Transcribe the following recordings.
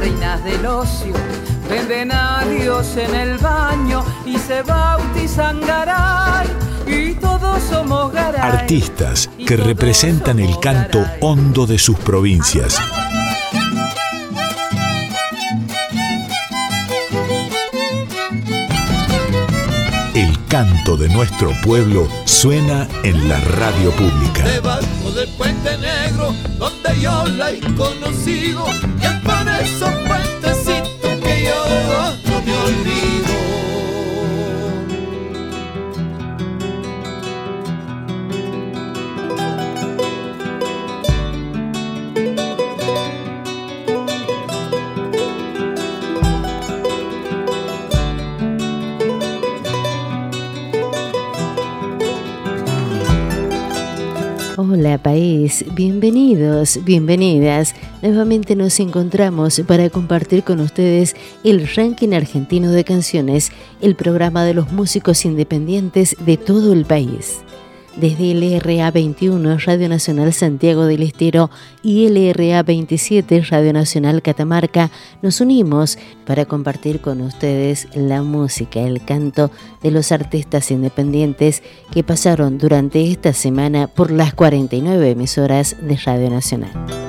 reinas del ocio Venden a Dios en el baño y se bautizan Garay. Y todos somos Garay. Artistas que representan el canto hondo de sus provincias. El canto de nuestro pueblo suena en la radio pública. Del puente negro, donde yo la he conocido, y es por esos puentecitos no me olvido. Hola país, bienvenidos, bienvenidas. Nuevamente nos encontramos para compartir con ustedes el ranking argentino de canciones, el programa de los músicos independientes de todo el país desde LRA 21 Radio Nacional Santiago del Estero y LRA 27 Radio Nacional Catamarca, nos unimos para compartir con ustedes la música, el canto de los artistas independientes que pasaron durante esta semana por las 49 emisoras de Radio Nacional.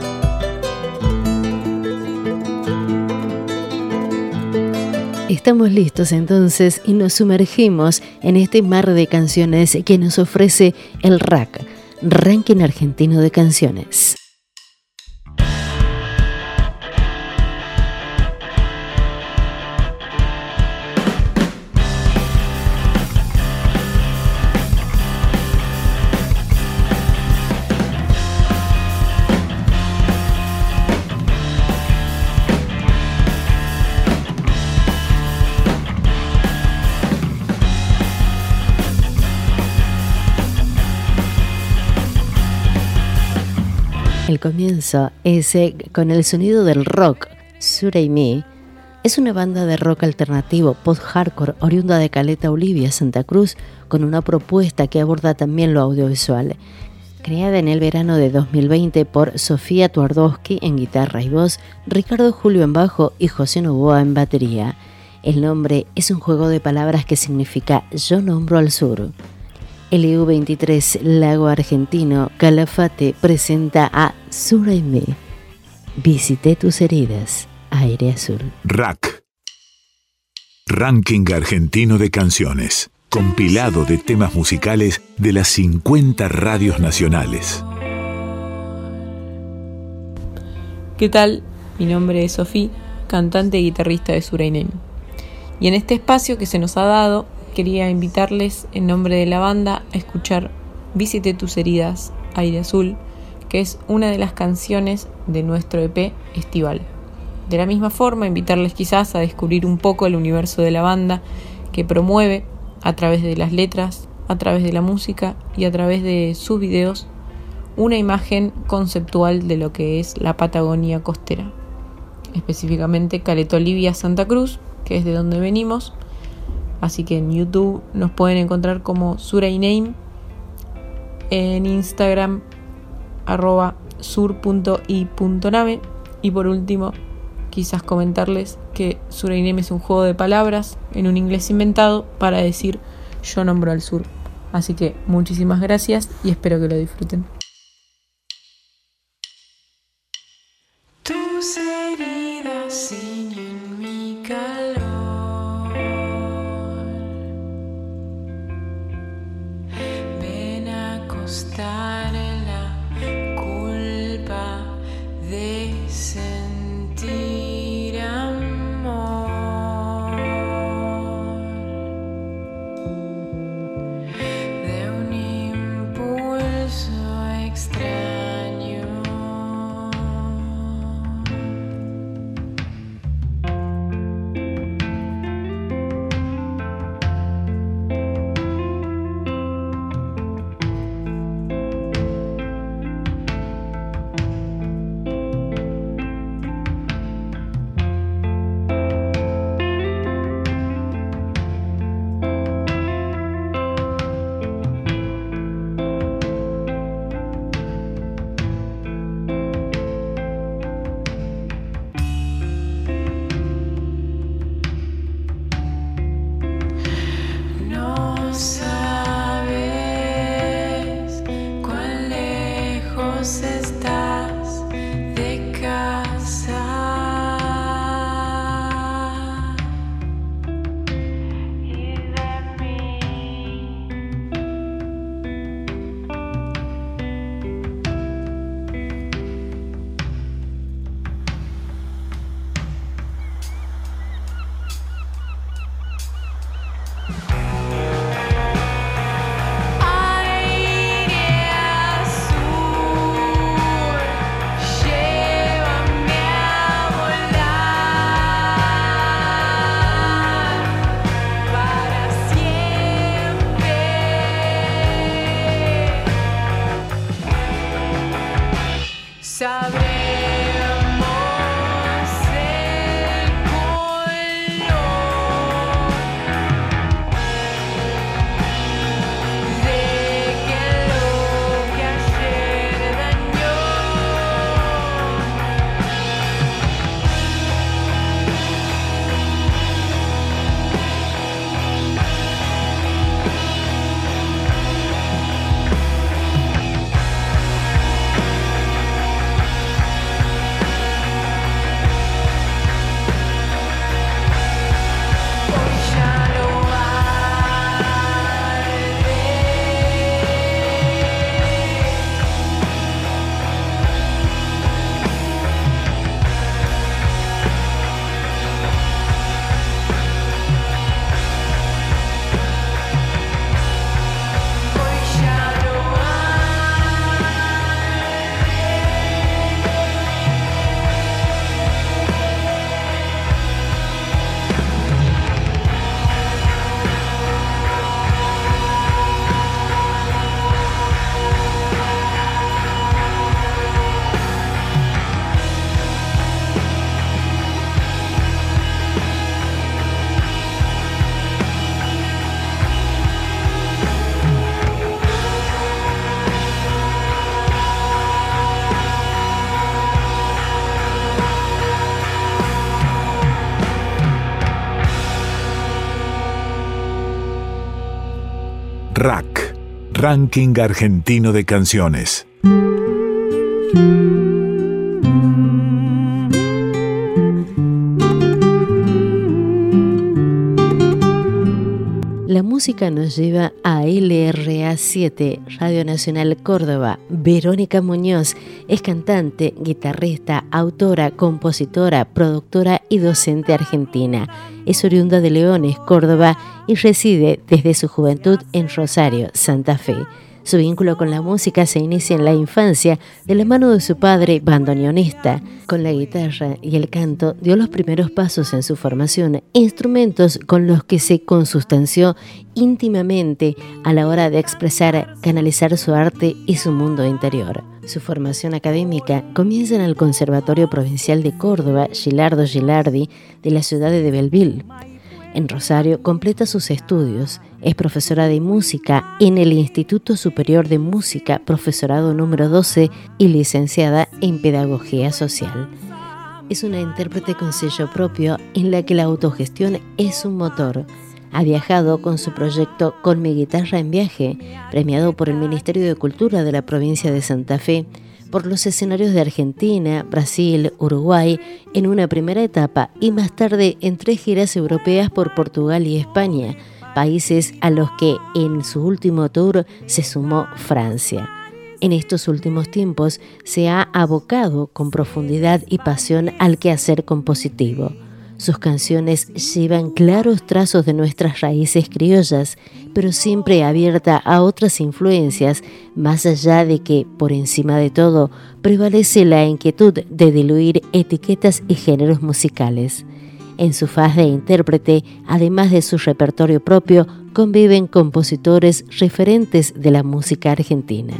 Estamos listos entonces y nos sumergimos en este mar de canciones que nos ofrece el RAC, Ranking Argentino de Canciones. El comienzo es con el sonido del rock. Me es una banda de rock alternativo post-hardcore oriunda de Caleta Olivia, Santa Cruz, con una propuesta que aborda también lo audiovisual. Creada en el verano de 2020 por Sofía Tuardowski en guitarra y voz, Ricardo Julio en bajo y José Novoa en batería. El nombre es un juego de palabras que significa Yo nombro al sur. El EU23 Lago Argentino Calafate presenta a Suraime. Visité tus heridas, aire azul. Rack. Ranking Argentino de Canciones. Compilado de temas musicales de las 50 radios nacionales. ¿Qué tal? Mi nombre es Sofía, cantante y guitarrista de Surainem. Y en este espacio que se nos ha dado quería invitarles en nombre de la banda a escuchar Visite tus heridas, Aire Azul, que es una de las canciones de nuestro EP Estival. De la misma forma, invitarles quizás a descubrir un poco el universo de la banda que promueve a través de las letras, a través de la música y a través de sus videos una imagen conceptual de lo que es la Patagonia costera, específicamente Caleta Olivia Santa Cruz, que es de donde venimos, Así que en YouTube nos pueden encontrar como Surainame, en Instagram arroba y por último quizás comentarles que Surainame es un juego de palabras en un inglés inventado para decir yo nombro al sur. Así que muchísimas gracias y espero que lo disfruten. stars. Ranking Argentino de Canciones. Nos lleva a LRA 7, Radio Nacional Córdoba. Verónica Muñoz es cantante, guitarrista, autora, compositora, productora y docente argentina. Es oriunda de Leones, Córdoba y reside desde su juventud en Rosario, Santa Fe. Su vínculo con la música se inicia en la infancia de la mano de su padre, bandoneonista. Con la guitarra y el canto dio los primeros pasos en su formación, instrumentos con los que se consustanció íntimamente a la hora de expresar, canalizar su arte y su mundo interior. Su formación académica comienza en el Conservatorio Provincial de Córdoba, Gilardo Gilardi, de la ciudad de Belleville. En Rosario completa sus estudios. Es profesora de música en el Instituto Superior de Música, profesorado número 12 y licenciada en Pedagogía Social. Es una intérprete con sello propio en la que la autogestión es un motor. Ha viajado con su proyecto Con mi guitarra en viaje, premiado por el Ministerio de Cultura de la provincia de Santa Fe por los escenarios de Argentina, Brasil, Uruguay en una primera etapa y más tarde en tres giras europeas por Portugal y España, países a los que en su último tour se sumó Francia. En estos últimos tiempos se ha abocado con profundidad y pasión al quehacer compositivo. Sus canciones llevan claros trazos de nuestras raíces criollas, pero siempre abierta a otras influencias, más allá de que, por encima de todo, prevalece la inquietud de diluir etiquetas y géneros musicales. En su faz de intérprete, además de su repertorio propio, conviven compositores referentes de la música argentina.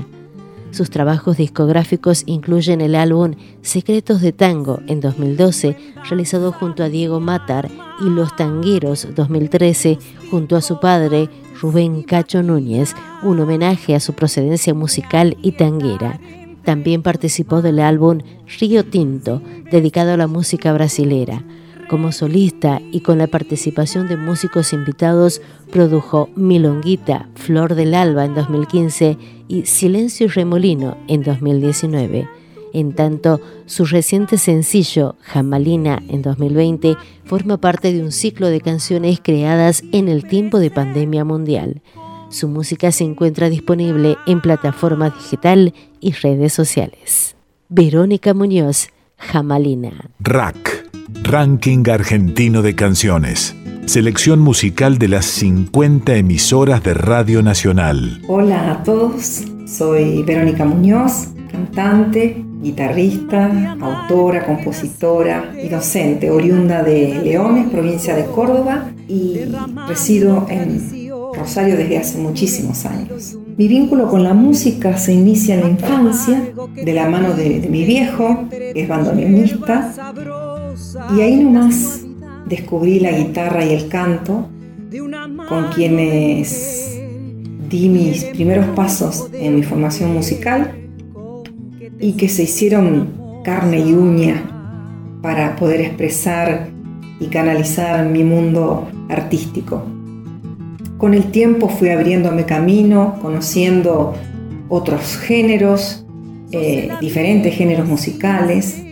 Sus trabajos discográficos incluyen el álbum Secretos de Tango en 2012, realizado junto a Diego Matar, y Los Tangueros 2013, junto a su padre Rubén Cacho Núñez, un homenaje a su procedencia musical y tanguera. También participó del álbum Río Tinto, dedicado a la música brasilera. Como solista y con la participación de músicos invitados, produjo Milonguita, Flor del Alba en 2015 y Silencio y Remolino en 2019. En tanto, su reciente sencillo, Jamalina, en 2020, forma parte de un ciclo de canciones creadas en el tiempo de pandemia mundial. Su música se encuentra disponible en plataformas digital y redes sociales. Verónica Muñoz, Jamalina. Rack, Ranking Argentino de Canciones. Selección musical de las 50 emisoras de Radio Nacional. Hola a todos, soy Verónica Muñoz, cantante, guitarrista, autora, compositora y docente, oriunda de Leones, provincia de Córdoba, y resido en Rosario desde hace muchísimos años. Mi vínculo con la música se inicia en la infancia, de la mano de, mi viejo, que es bandoneonista, y ahí nomás descubrí la guitarra y el canto, con quienes di mis primeros pasos en mi formación musical y que se hicieron carne y uña para poder expresar y canalizar mi mundo artístico. Con el tiempo fui abriéndome camino, conociendo otros géneros, eh, diferentes géneros musicales,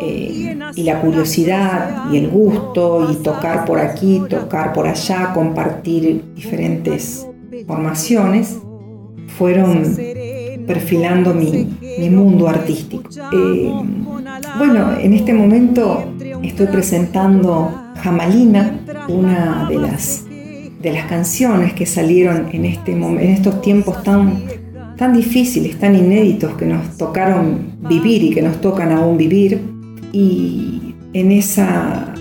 eh, y la curiosidad y el gusto y tocar por aquí, tocar por allá, compartir diferentes formaciones, fueron perfilando mi, mundo artístico. Eh, bueno, en este momento estoy presentando Jamalina, una de las, de las canciones que salieron en, este, en estos tiempos tan, tan difíciles, tan inéditos que nos tocaron vivir y que nos tocan aún vivir y en, esa,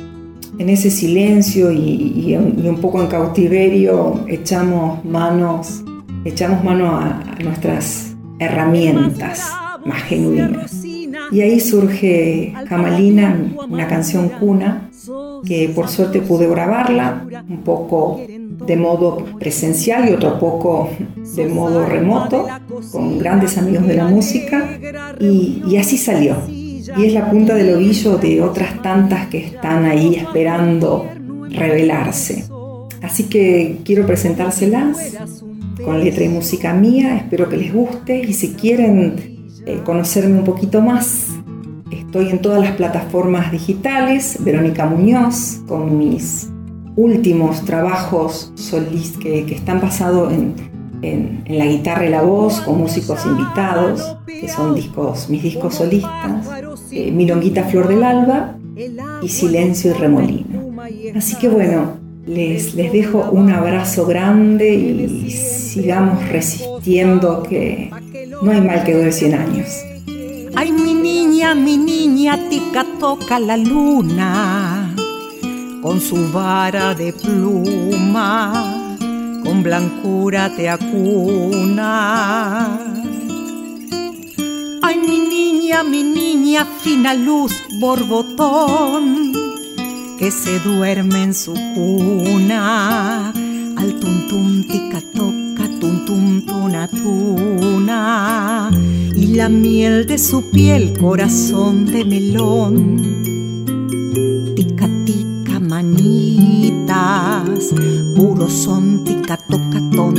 en ese silencio y, un poco en cautiverio echamos manos, echamos mano a, nuestras herramientas más genuinas. Y ahí surge Jamalina, una canción cuna, que por suerte pude grabarla, un poco de modo presencial y otro poco de modo remoto, con grandes amigos de la música, y así salió y es la punta del ovillo de otras tantas que están ahí esperando revelarse. Así que quiero presentárselas con letra y música mía, espero que les guste y si quieren eh, conocerme un poquito más, estoy en todas las plataformas digitales, Verónica Muñoz, con mis últimos trabajos solis que, que están basados en, la guitarra y la voz, con músicos invitados, que son discos, mis discos solistas, eh, Milonguita Flor del Alba y Silencio y Remolino. Así que bueno, les, les dejo un abrazo grande y sigamos resistiendo que no hay mal que dure 100 años. Ay, mi niña, mi niña, tica toca la luna con su vara de pluma, con blancura te acuna. Ay, mi niña, mi niña, fina luz, borbotón, que se duerme en su cuna, al tum tica toca, tum tum tuna tuna, y la miel de su piel, corazón de melón, manitas, puro son tica toca ton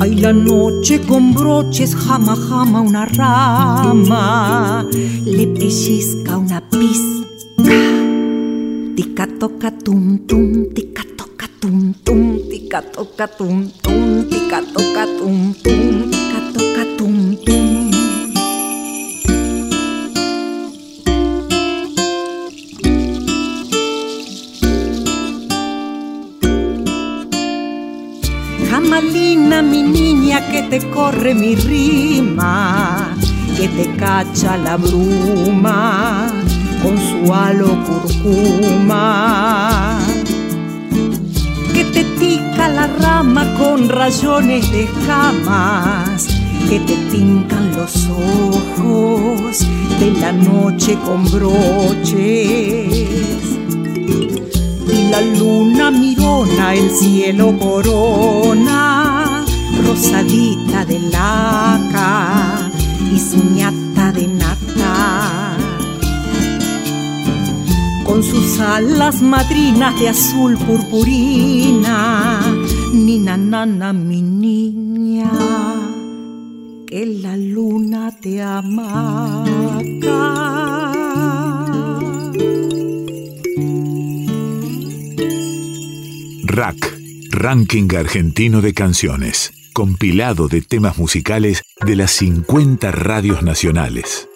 Ay, la noche con broches, jama jama una rama, le pellizca una pizca. Tica toca tum tum, tica toca tum tum, tica toca tum tum, tica toca tum tum, tica toca tum tum. Jamalina, mi niña, que te corre mi rima, que te cacha la bruma con su halo curcuma, que te tica la rama con rayones de escamas, que te pincan los ojos de la noche con broches la luna mirona el cielo corona, rosadita de laca y suñata de nata. Con sus alas madrinas de azul purpurina, nina nana mi niña, que la luna te amaca. Rack, Ranking Argentino de Canciones, compilado de temas musicales de las 50 radios nacionales.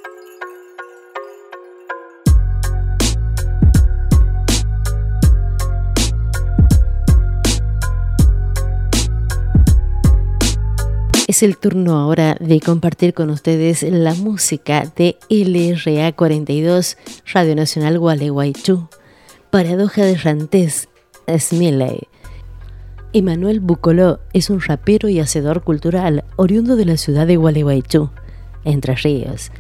Es el turno ahora de compartir con ustedes la música de LRA 42, Radio Nacional Gualeguaychú. Paradoja de Rantés Smiley. Emanuel Bucoló es un rapero y hacedor cultural oriundo de la ciudad de Gualeguaychú, Entre Ríos.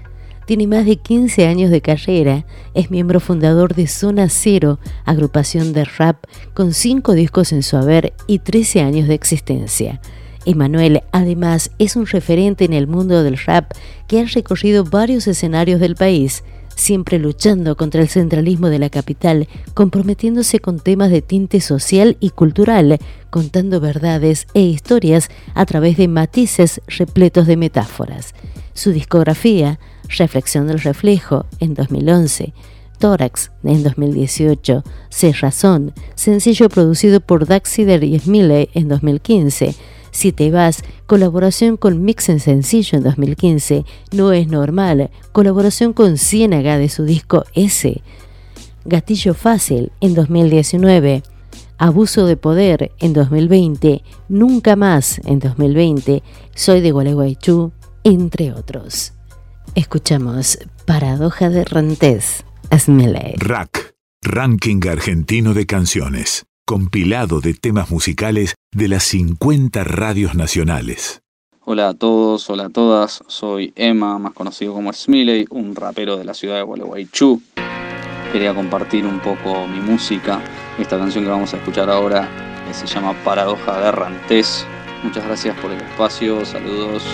Tiene más de 15 años de carrera, es miembro fundador de Zona Cero, agrupación de rap con 5 discos en su haber y 13 años de existencia. Emanuel además es un referente en el mundo del rap que ha recorrido varios escenarios del país siempre luchando contra el centralismo de la capital, comprometiéndose con temas de tinte social y cultural, contando verdades e historias a través de matices repletos de metáforas. Su discografía, Reflexión del Reflejo, en 2011, Tórax en 2018, Razón, sencillo producido por Daxider y Smiley en 2015, si te vas, colaboración con Mix en Sencillo en 2015, No es normal, colaboración con Ciénaga de su disco S, Gatillo Fácil en 2019, Abuso de Poder en 2020, Nunca Más en 2020, Soy de Gualeguaychú, entre otros. Escuchamos Paradoja de Rantés, Asmele. Rack, Ranking Argentino de Canciones compilado de temas musicales de las 50 radios nacionales. Hola a todos, hola a todas, soy Emma, más conocido como Smiley, un rapero de la ciudad de Gualeguaychú. Quería compartir un poco mi música. Esta canción que vamos a escuchar ahora se llama Paradoja de. Muchas gracias por el espacio, saludos.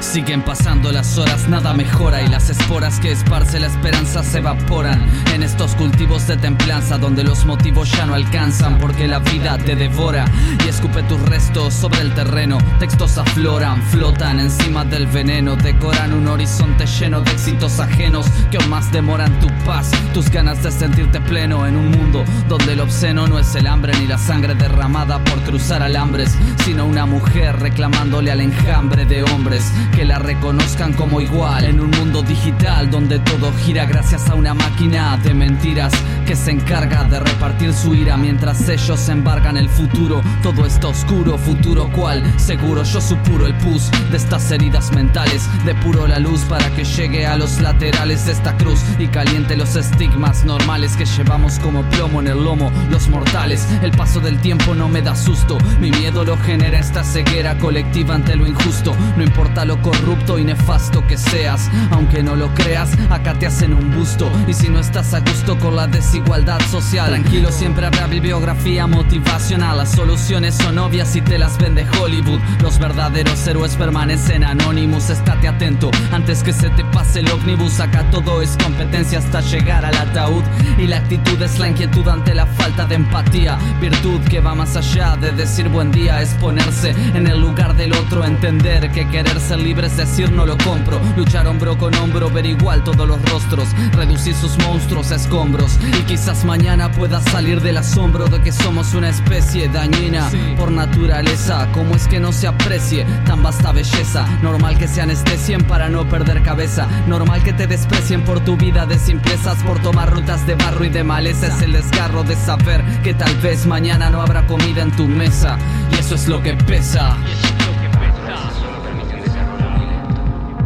Siguen pasando las horas, nada mejora y las esporas que esparce la esperanza se evaporan en estos cultivos de templanza donde los motivos ya no alcanzan porque la vida te devora y escupe tus restos sobre el terreno. Textos afloran, flotan encima del veneno, decoran un horizonte lleno de éxitos ajenos que aún más demoran tu paz, tus ganas de sentirte pleno en un mundo donde el obsceno no es el hambre ni la sangre derramada por cruzar alambres, sino una mujer reclamándole al enjambre de hombres que la reconozcan como igual en un mundo digital donde todo gira gracias a una máquina de mentiras que se encarga de repartir su ira mientras ellos embargan el futuro. Todo está oscuro, futuro cual, seguro yo supuro el pus de estas heridas mentales, depuro la luz para que llegue a los laterales de esta cruz y caliente los estigmas normales que llevamos como plomo en el lomo, los mortales. El paso del tiempo no me da susto, mi miedo lo genera esta ceguera colectiva ante lo injusto, no importa lo corrupto y nefasto que seas, aunque no lo creas, acá te hacen un busto. Y si no estás a gusto con la desigualdad social, tranquilo siempre habrá bibliografía motivacional, las soluciones son obvias y te las vende Hollywood, los verdaderos héroes permanecen anónimos, estate atento. Antes que se te pase el ómnibus, acá todo es competencia hasta llegar al ataúd. Y la actitud es la inquietud ante la falta de empatía, virtud que va más allá de decir buen día, es ponerse en el lugar del otro, entender que querer ser libre es decir no lo compro, luchar hombro con hombro, ver igual todos los rostros, reducir sus monstruos a escombros. Y quizás mañana pueda salir del asombro de que somos una especie dañina por naturaleza, como es que no se aprecie tan vasta belleza, normal que se anestesien para no perder cabeza, normal que te desprecien por tu vida de simplezas, por tomar rutas de barro y de maleza, es el desgarro de saber que tal vez mañana no habrá comida en tu mesa. Y eso es lo que pesa. Solo permite un desarrollo muy lento.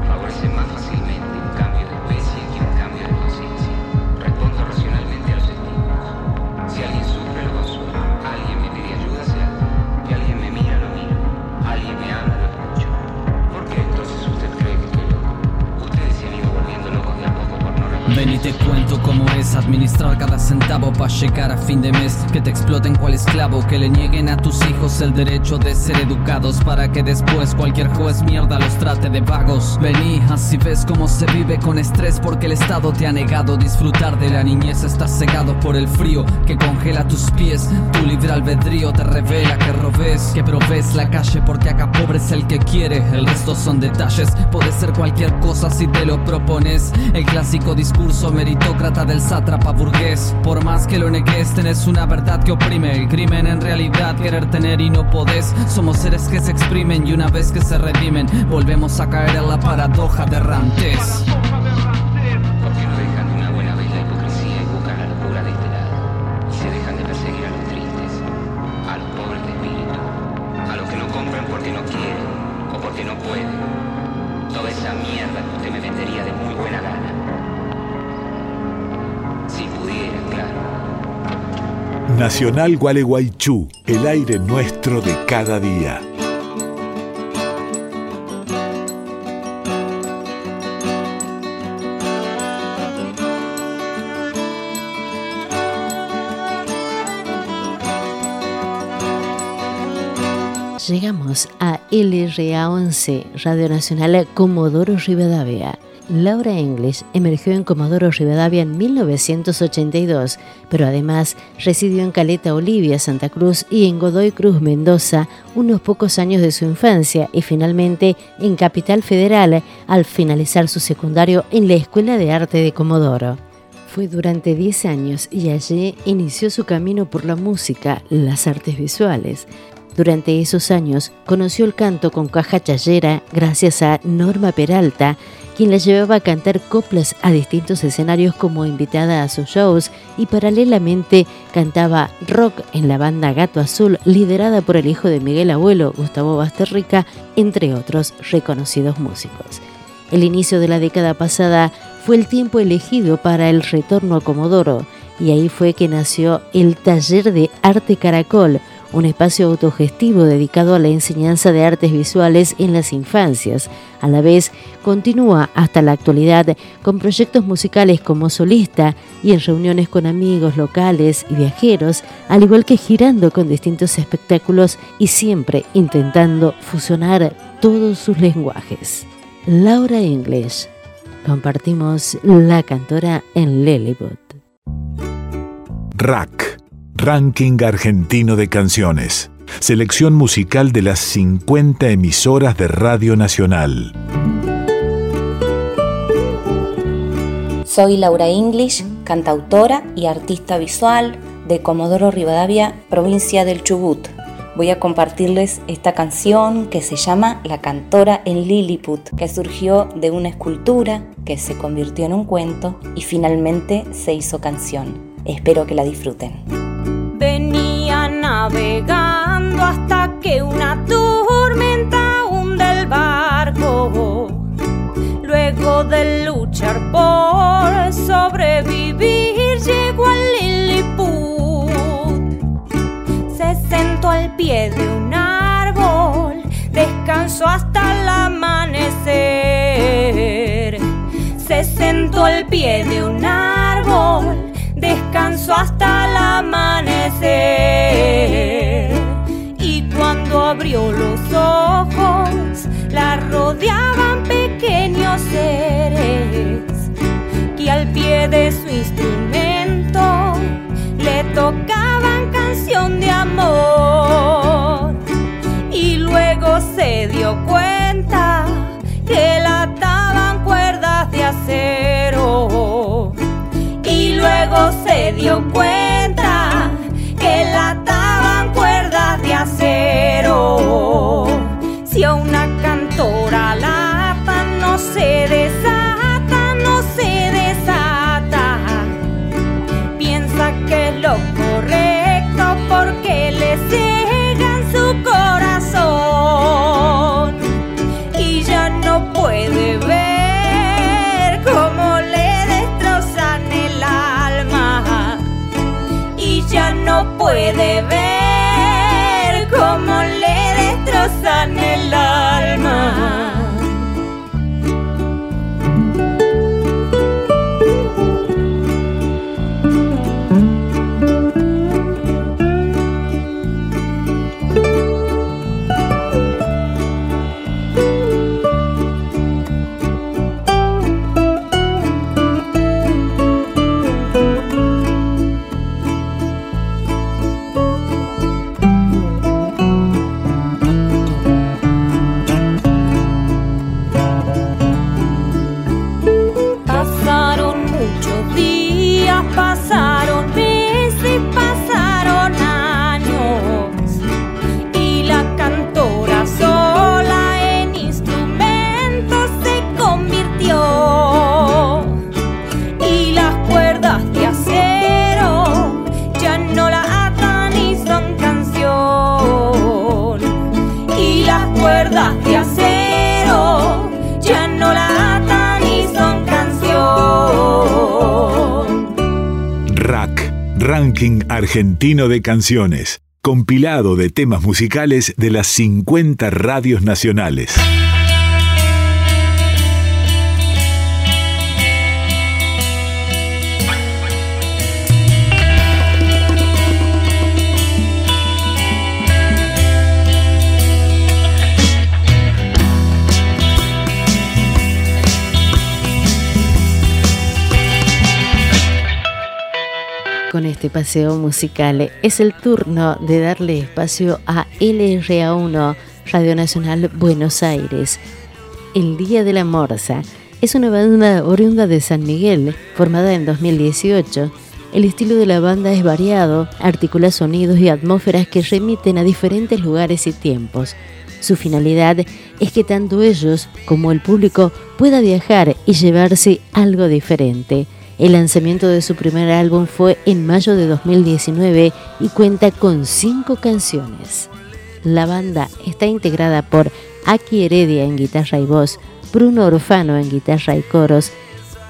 Favorece más fácilmente un cambio de especie que un cambio de conciencia. Respondo racionalmente a los estímulos. Si alguien sufre, lo consuelo. Alguien me pide ayuda, se la doy. Y alguien me mira, lo miro. Alguien me habla, lo escucho. ¿Por qué entonces usted cree que estoy loco? Ustedes se han ido volviendo locos de a poco por no Ven y te cuento cómo es administrar cada centavo para llegar a fin de mes. Que te exploten cual esclavo, que le nieguen a tus hijos el derecho de ser educados para que después cualquier juez mierda los trate de vagos. Vení, así ves cómo se vive con estrés porque el Estado te ha negado disfrutar de la niñez. Estás cegado por el frío que congela tus pies. Tu libre albedrío te revela que robes, que provees la calle porque acá pobre es el que quiere. El resto son detalles, puede ser cualquier cosa si te lo propones. El clásico discurso meritócrata del sátrapa burgués. Por más que lo negues, tenés una verdad que oprime. El crimen en realidad querer tener y no podés. Somos seres que se exprimen y una vez que se redimen, volvemos a caer en la paradoja de Rantes. Nacional Gualeguaychú, el aire nuestro de cada día. Llegamos a LRA11, Radio Nacional Comodoro Rivadavia. Laura English emergió en Comodoro Rivadavia en 1982, pero además residió en Caleta Olivia, Santa Cruz y en Godoy Cruz, Mendoza, unos pocos años de su infancia y finalmente en Capital Federal al finalizar su secundario en la Escuela de Arte de Comodoro. Fue durante 10 años y allí inició su camino por la música, las artes visuales. Durante esos años conoció el canto con caja chayera gracias a Norma Peralta, quien la llevaba a cantar coplas a distintos escenarios como invitada a sus shows y paralelamente cantaba rock en la banda Gato Azul liderada por el hijo de Miguel Abuelo, Gustavo Basterrica, entre otros reconocidos músicos. El inicio de la década pasada fue el tiempo elegido para el retorno a Comodoro y ahí fue que nació el Taller de Arte Caracol, un espacio autogestivo dedicado a la enseñanza de artes visuales en las infancias. A la vez, continúa hasta la actualidad con proyectos musicales como solista y en reuniones con amigos locales y viajeros, al igual que girando con distintos espectáculos y siempre intentando fusionar todos sus lenguajes. Laura English. Compartimos la cantora en Lilliput. Rack, Ranking Argentino de Canciones. Selección musical de las 50 emisoras de Radio Nacional. Soy Laura English, cantautora y artista visual de Comodoro Rivadavia, provincia del Chubut. Voy a compartirles esta canción que se llama La cantora en Lilliput, que surgió de una escultura que se convirtió en un cuento y finalmente se hizo canción. Espero que la disfruten. Venía navegando hasta que una tormenta hunde el barco. Luego de luchar por sobrevivir, llegó al Lilliput. Se sentó al pie de un árbol, descansó hasta el amanecer. Se sentó al pie de un árbol, descansó hasta el amanecer. Y cuando abrió los ojos, la rodeaban pequeños seres que al pie de su instrumento le tocaban canción de amor. Dio puede ver cómo le destrozan el alma. De acero ya no la son canción. Rack, Ranking Argentino de Canciones. Compilado de temas musicales de las 50 radios nacionales. Con este paseo musical es el turno de darle espacio a LRA1 Radio Nacional Buenos Aires. El Día de la Morsa es una banda oriunda de San Miguel, formada en 2018. El estilo de la banda es variado, articula sonidos y atmósferas que remiten a diferentes lugares y tiempos. Su finalidad es que tanto ellos como el público pueda viajar y llevarse algo diferente. El lanzamiento de su primer álbum fue en mayo de 2019 y cuenta con cinco canciones. La banda está integrada por Aki Heredia en guitarra y voz, Bruno Orfano en guitarra y coros,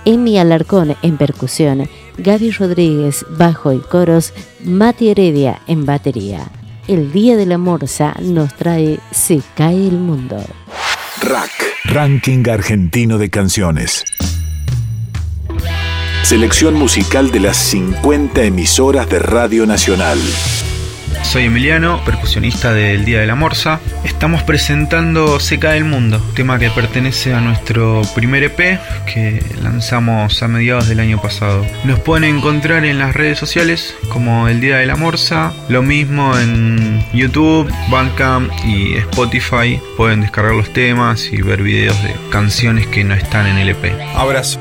Emi Alarcón en percusión, Gaby Rodríguez bajo y coros, Mati Heredia en batería. El Día de la Morsa nos trae Se cae el mundo. Rack, Ranking Argentino de Canciones. Selección musical de las 50 emisoras de Radio Nacional. soy Emiliano, percusionista del Día de la Morsa. Estamos presentando Seca del Mundo, tema que pertenece a nuestro primer EP que lanzamos a mediados del año pasado. Nos pueden encontrar en las redes sociales como El Día de la Morsa, lo mismo en YouTube, Bandcamp y Spotify. Pueden descargar los temas y ver videos de canciones que no están en el EP. Abrazo.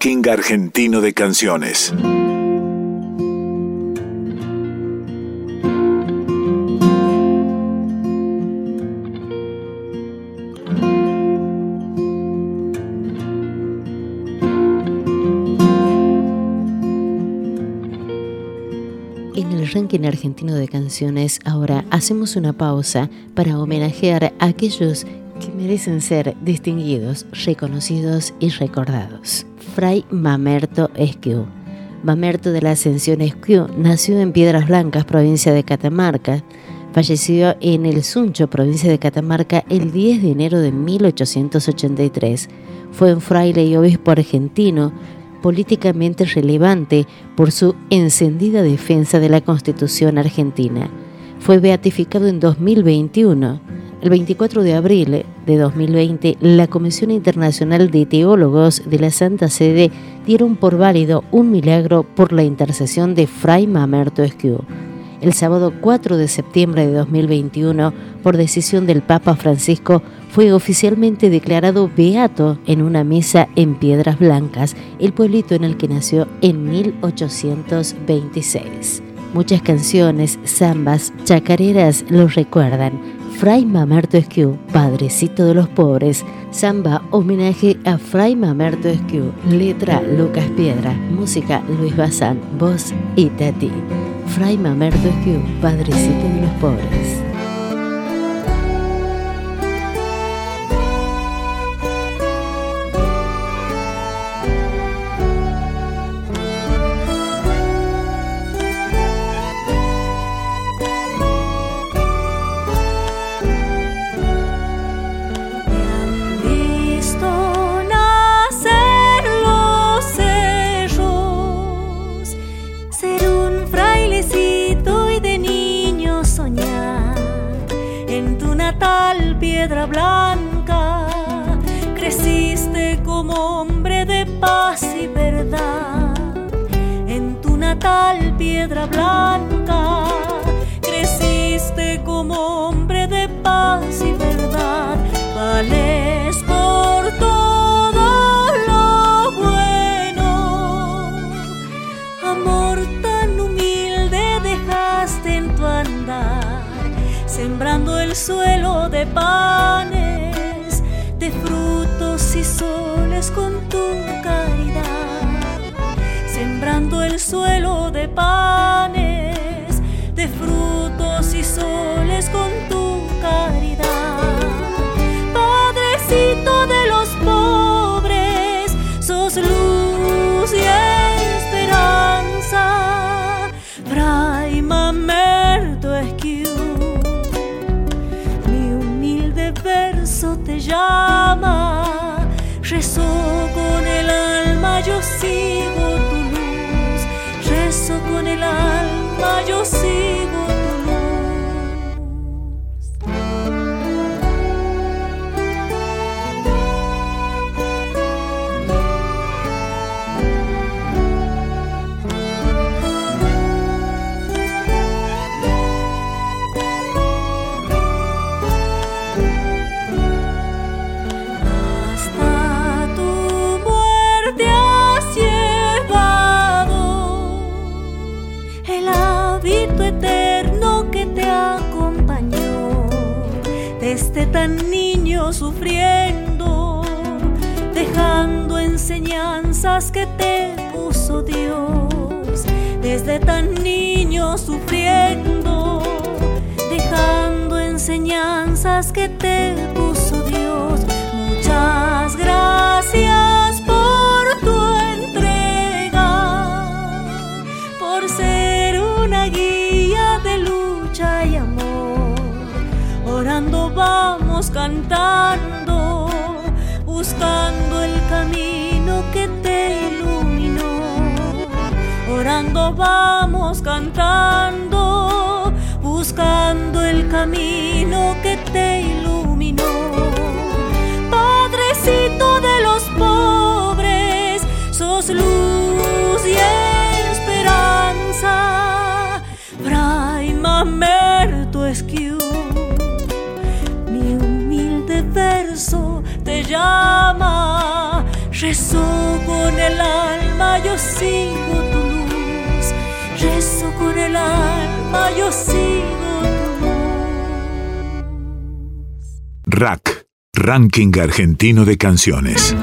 Ranking Argentino de Canciones. En el ranking argentino de canciones ahora hacemos una pausa para homenajear a aquellos que merecen ser distinguidos, reconocidos y recordados. Fray Mamerto Esquiu. Mamerto de la Ascensión Esquiu nació en Piedras Blancas, provincia de Catamarca. Falleció en El Suncho, provincia de Catamarca, el 10 de enero de 1883. Fue un fraile y obispo argentino, políticamente relevante por su encendida defensa de la Constitución argentina. Fue beatificado en 2021. El 24 de abril de 2020, la Comisión Internacional de Teólogos de la Santa Sede dieron por válido un milagro por la intercesión de Fray Mamerto Esquiu. El sábado 4 de septiembre de 2021, por decisión del Papa Francisco, fue oficialmente declarado beato en una misa en Piedras Blancas, el pueblito en el que nació en 1826. Muchas canciones, zambas, chacareras lo recuerdan. Fray Mamerto Esquiu, Padrecito de los Pobres, Samba, homenaje a Fray Mamerto Esquiu, letra Lucas Piedra, música Luis Bazán, voz Itati. Fray Mamerto Esquiu, Padrecito de los Pobres. Piedra blanca. Creciste como hombre de paz y verdad en tu natal piedra blanca. Creciste como hombre de paz y verdad. Suelo de panes, de frutos y soles con tu caridad. Sembrando el suelo de panes, de frutos sufriendo, dejando enseñanzas que te puso Dios, desde tan niño sufriendo, dejando enseñanzas que te Vamos cantando, buscando el camino que te iluminó. Padrecito de los pobres, sos luz y esperanza. Fray Mamerto Esquiu, mi humilde verso te llama. Rezo con el alma, yo luz. Con el alma, yo sigo tu. Rack, Ranking Argentino de Canciones.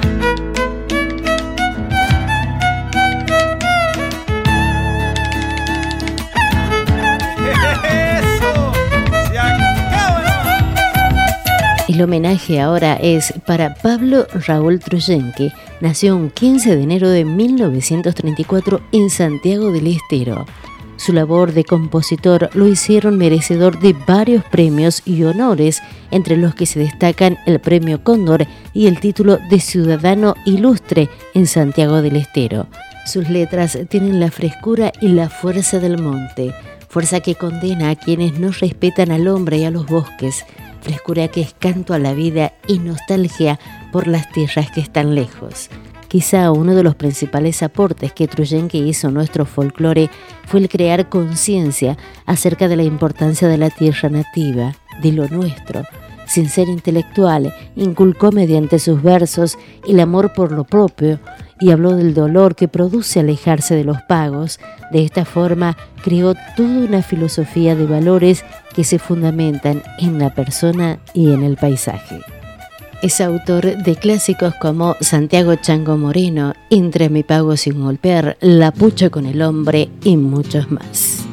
El homenaje ahora es para Pablo Raúl Truyenque. Nació un 15 de enero de 1934 en Santiago del Estero. Su labor de compositor lo hicieron merecedor de varios premios y honores, entre los que se destacan el Premio Cóndor y el título de Ciudadano Ilustre en Santiago del Estero. Sus letras tienen la frescura y la fuerza del monte, fuerza que condena a quienes no respetan al hombre y a los bosques, frescura que es canto a la vida y nostalgia por las tierras que están lejos. Quizá uno de los principales aportes que Truyenque hizo a nuestro folclore fue el crear conciencia acerca de la importancia de la tierra nativa, de lo nuestro. Sin ser intelectual, inculcó mediante sus versos el amor por lo propio y habló del dolor que produce alejarse de los pagos. De esta forma, creó toda una filosofía de valores que se fundamentan en la persona y en el paisaje. Es autor de clásicos como Santiago Chango Moreno, Entre mi pago sin golpear, La pucha con el hombre y muchos más.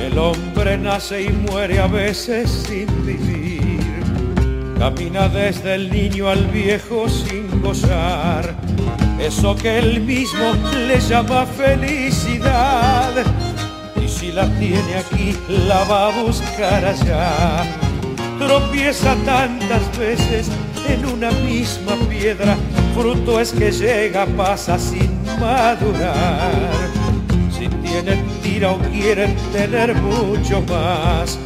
El hombre nace y muere a veces sin vivir. Camina desde el niño al viejo sin gozar. Eso que él mismo le llama felicidad. Y si la tiene aquí, la va a buscar allá. Tropieza tantas veces en una misma piedra. Fruto es que llega, pasa sin madurar. Si tienen tira o quieren tener mucho más.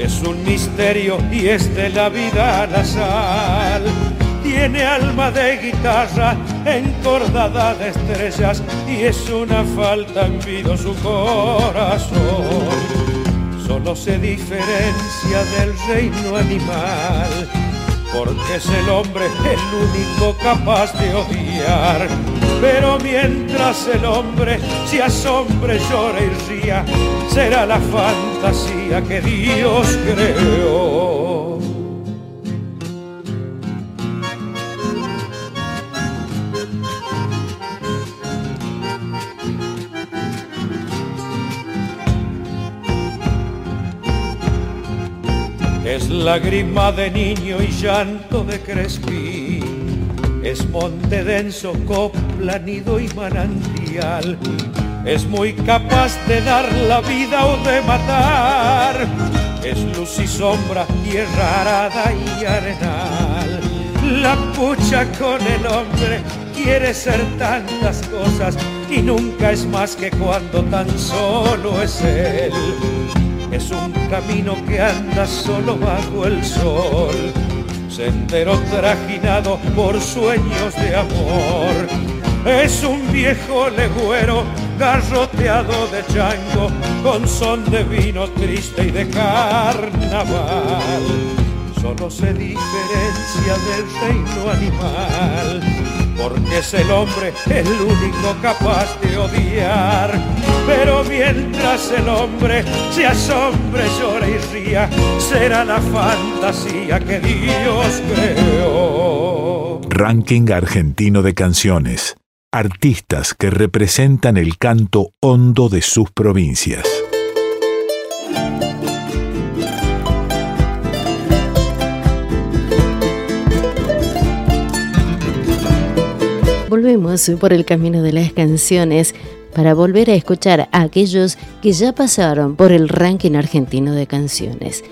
Es un misterio y es de la vida la sal. Tiene alma de guitarra encordada de estrellas y es una falta en vida su corazón. Solo se diferencia del reino animal porque es el hombre el único capaz de odiar. Pero mientras el hombre se asombre, llora y ría, será la fantasía que Dios creó. Es lágrima de niño y llanto de crespín. Es monte denso, copla, nido y manantial. Es muy capaz de dar la vida o de matar. Es luz y sombra, tierra arada y arenal. La pucha con el hombre quiere ser tantas cosas y nunca es más que cuando tan solo es él. Es un camino que anda solo bajo el sol, sendero trajinado por sueños de amor. Es un viejo legüero garroteado de chango, con son de vino triste y de carnaval. Solo se diferencia del reino animal, porque es el hombre el único capaz de odiar. Pero mientras el hombre se asombre, llora y ría, será la fantasía que Dios creó. Ranking Argentino de Canciones. Artistas que representan el canto hondo de sus provincias. Volvemos por el camino de las canciones para volver a escuchar a aquellos que ya pasaron por el ranking argentino de canciones.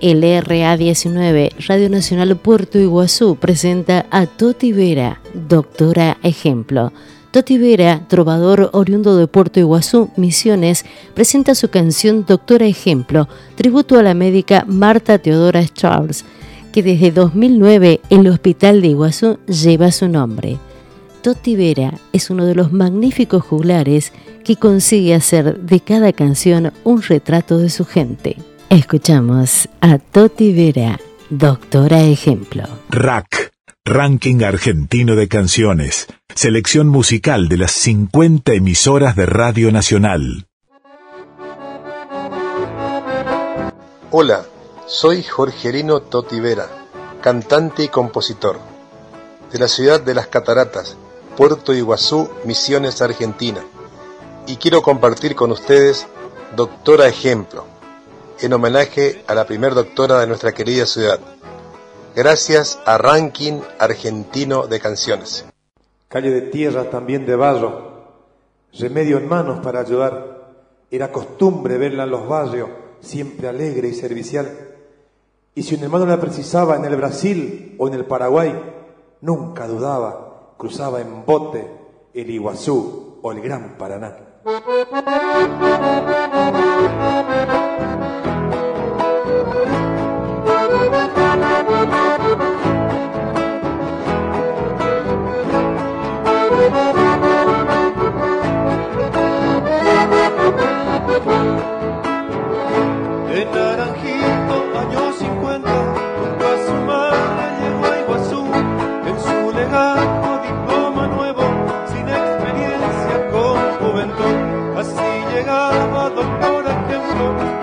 El RA19, Radio Nacional Puerto Iguazú, presenta a Toti Vera, doctora ejemplo. Toti Vera, trovador oriundo de Puerto Iguazú, Misiones, presenta su canción Doctora Ejemplo, tributo a la médica Marta Teodora Charles, que desde 2009 el Hospital de Iguazú lleva su nombre. Toti Vera es uno de los magníficos juglares que consigue hacer de cada canción un retrato de su gente. Escuchamos a Toti Vera, doctora ejemplo. Rack, Ranking Argentino de Canciones, selección musical de las 50 emisoras de Radio Nacional. Hola, soy Jorgerino Totivera, cantante y compositor, de la ciudad de las Cataratas, Puerto Iguazú, Misiones, Argentina, y quiero compartir con ustedes Doctora Ejemplo, en homenaje a la primer doctora de nuestra querida ciudad. Gracias a Ranking Argentino de Canciones. Calle de tierra, también de barro, remedio en manos para ayudar. Era costumbre verla en los barrios siempre alegre y servicial. Y si un hermano la precisaba en el Brasil o en el Paraguay, nunca dudaba, cruzaba en bote el Iguazú o el Gran Paraná.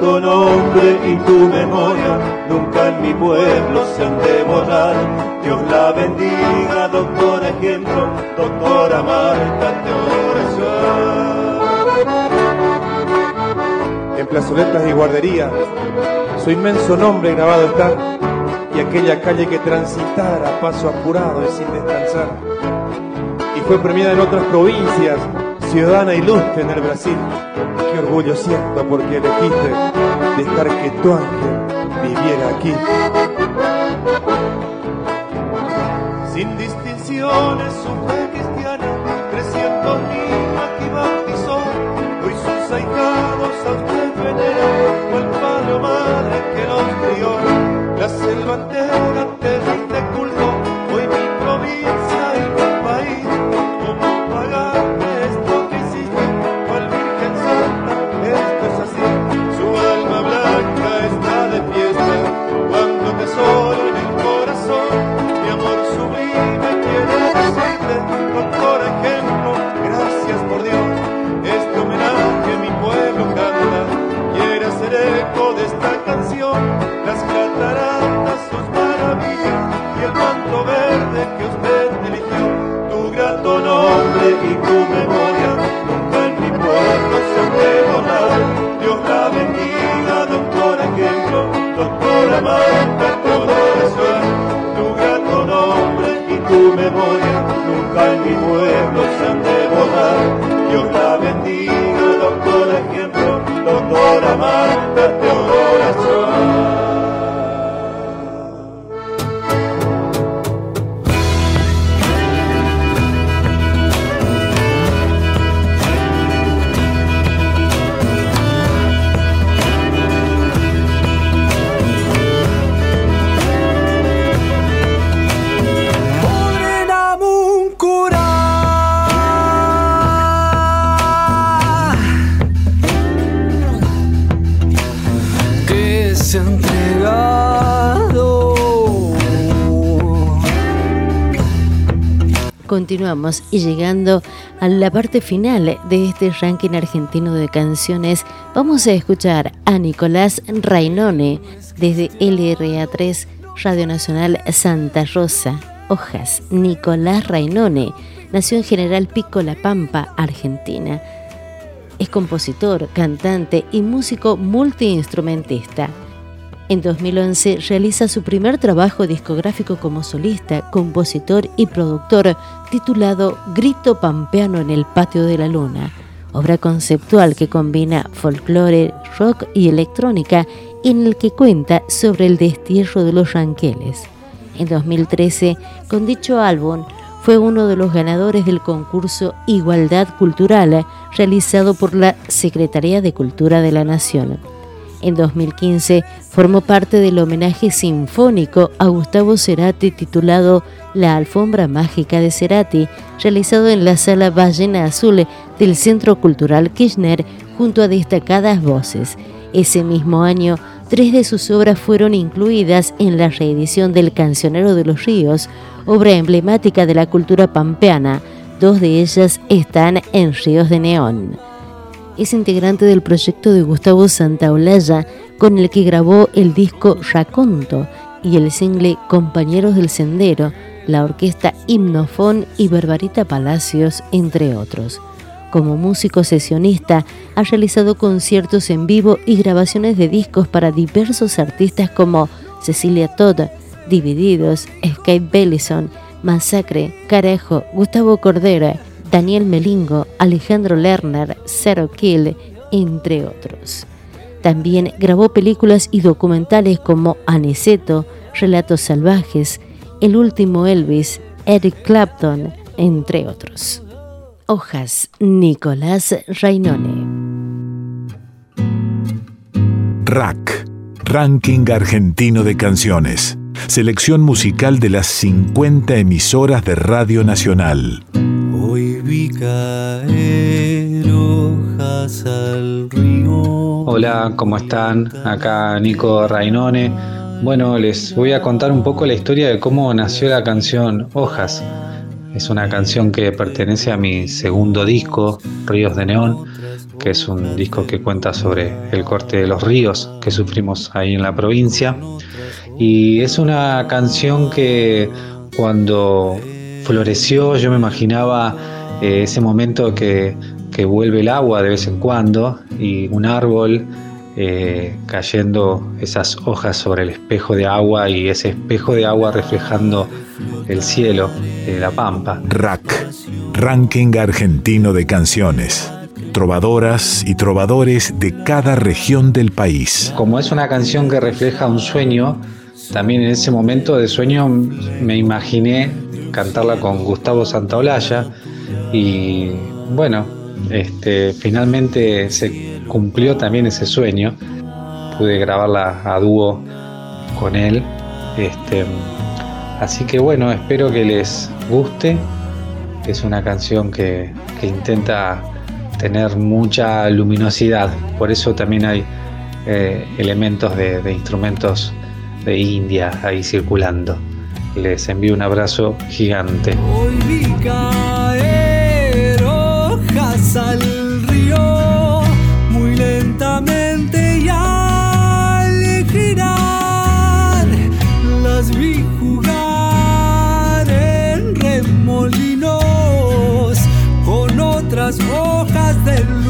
Tu nombre y tu memoria nunca en mi pueblo se han de. Dios la bendiga, doctora ejemplo, doctora Marta En plazoletas y guardería, su inmenso nombre grabado está, y aquella calle que transitara a paso apurado y sin descansar. Y fue premiada en otras provincias, ciudadana ilustre en el Brasil. Orgullo siento porque elegiste dejar que tu ángel viviera aquí. Sin distinciones, las cataratas, sus maravillas y el manto verde que usted eligió, tu grato nombre y tu memoria, nunca en mi pueblo se han de borrar. Dios la bendiga, doctor ejemplo, doctora Marta, corazón, tu grato nombre y tu memoria, nunca en mi pueblo se han de borrar. Dios la bendiga, doctor ejemplo, doctora Marta. Y llegando a la parte final de este ranking argentino de canciones, vamos a escuchar a Nicolás Rainone desde LRA3 Radio Nacional Santa Rosa. Hojas, Nicolás Rainone nació en General Pico La Pampa, Argentina. Es compositor, cantante y músico multiinstrumentista. En 2011 realiza su primer trabajo discográfico como solista, compositor y productor titulado Grito Pampeano en el Patio de la Luna, obra conceptual que combina folclore, rock y electrónica en el que cuenta sobre el destierro de los ranqueles. En 2013, con dicho álbum, fue uno de los ganadores del concurso Igualdad Cultural realizado por la Secretaría de Cultura de la Nación. En 2015 formó parte del homenaje sinfónico a Gustavo Cerati titulado La Alfombra Mágica de Cerati, realizado en la sala Ballena Azul del Centro Cultural Kirchner junto a destacadas voces. Ese mismo año, tres de sus obras fueron incluidas en la reedición del Cancionero de los Ríos, obra emblemática de la cultura pampeana. Dos de ellas están en Ríos de Neón es integrante del proyecto de Gustavo Santaolalla, con el que grabó el disco Raconto y el single Compañeros del Sendero, la orquesta Himnofón y Barbarita Palacios, entre otros. Como músico sesionista, ha realizado conciertos en vivo y grabaciones de discos para diversos artistas como Cecilia Todd, Divididos, Skype Bellison, Masacre, Carejo, Gustavo Cordera, Daniel Melingo, Alejandro Lerner, Zero Kill, entre otros. También grabó películas y documentales como Aniceto, Relatos Salvajes, El último Elvis, Eric Clapton, entre otros. Hojas, Nicolás Rainone. Rack, Ranking Argentino de Canciones. Selección musical de las 50 emisoras de Radio Nacional. Hola, ¿cómo están? Acá Nico Rainone. Bueno, les voy a contar un poco la historia de cómo nació la canción Hojas. Es una canción que pertenece a mi segundo disco, Ríos de Neón, que es un disco que cuenta sobre el corte de los ríos que sufrimos ahí en la provincia. Y es una canción que cuando floreció yo me imaginaba eh, ese momento que, vuelve el agua de vez en cuando y un árbol eh, cayendo esas hojas sobre el espejo de agua y ese espejo de agua reflejando el cielo de la pampa. Rack, Ranking Argentino de Canciones. Trovadoras y trovadores de cada región del país. Como es una canción que refleja un sueño, también en ese momento de sueño me imaginé cantarla con Gustavo Santaolalla y bueno, este, finalmente se cumplió también ese sueño. Pude grabarla a dúo con él. Este, así que bueno, espero que les guste. Es una canción que, intenta tener mucha luminosidad. Por eso también hay eh, elementos de, de instrumentos de India ahí circulando. Les envío un abrazo gigante. al río muy lentamente y al girar las vi jugar en remolinos con otras hojas del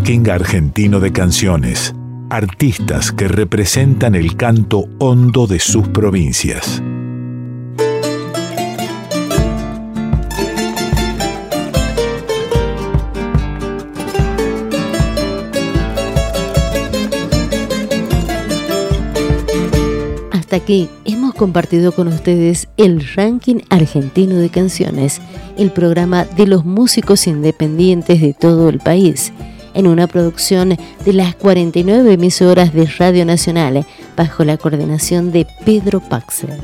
Ranking Argentino de Canciones. Artistas que representan el canto hondo de sus provincias. Hasta aquí hemos compartido con ustedes el ranking argentino de canciones, el programa de los músicos independientes de todo el país, en una producción de las 49 emisoras de Radio Nacional bajo la coordinación de Pedro Paxer.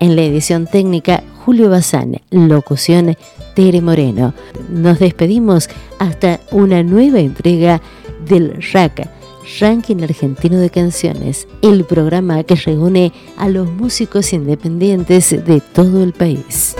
En la edición técnica, Julio Bazán, locución Tere Moreno. Nos despedimos hasta una nueva entrega del RAC Ranking Argentino de Canciones, el programa que reúne a los músicos independientes de todo el país.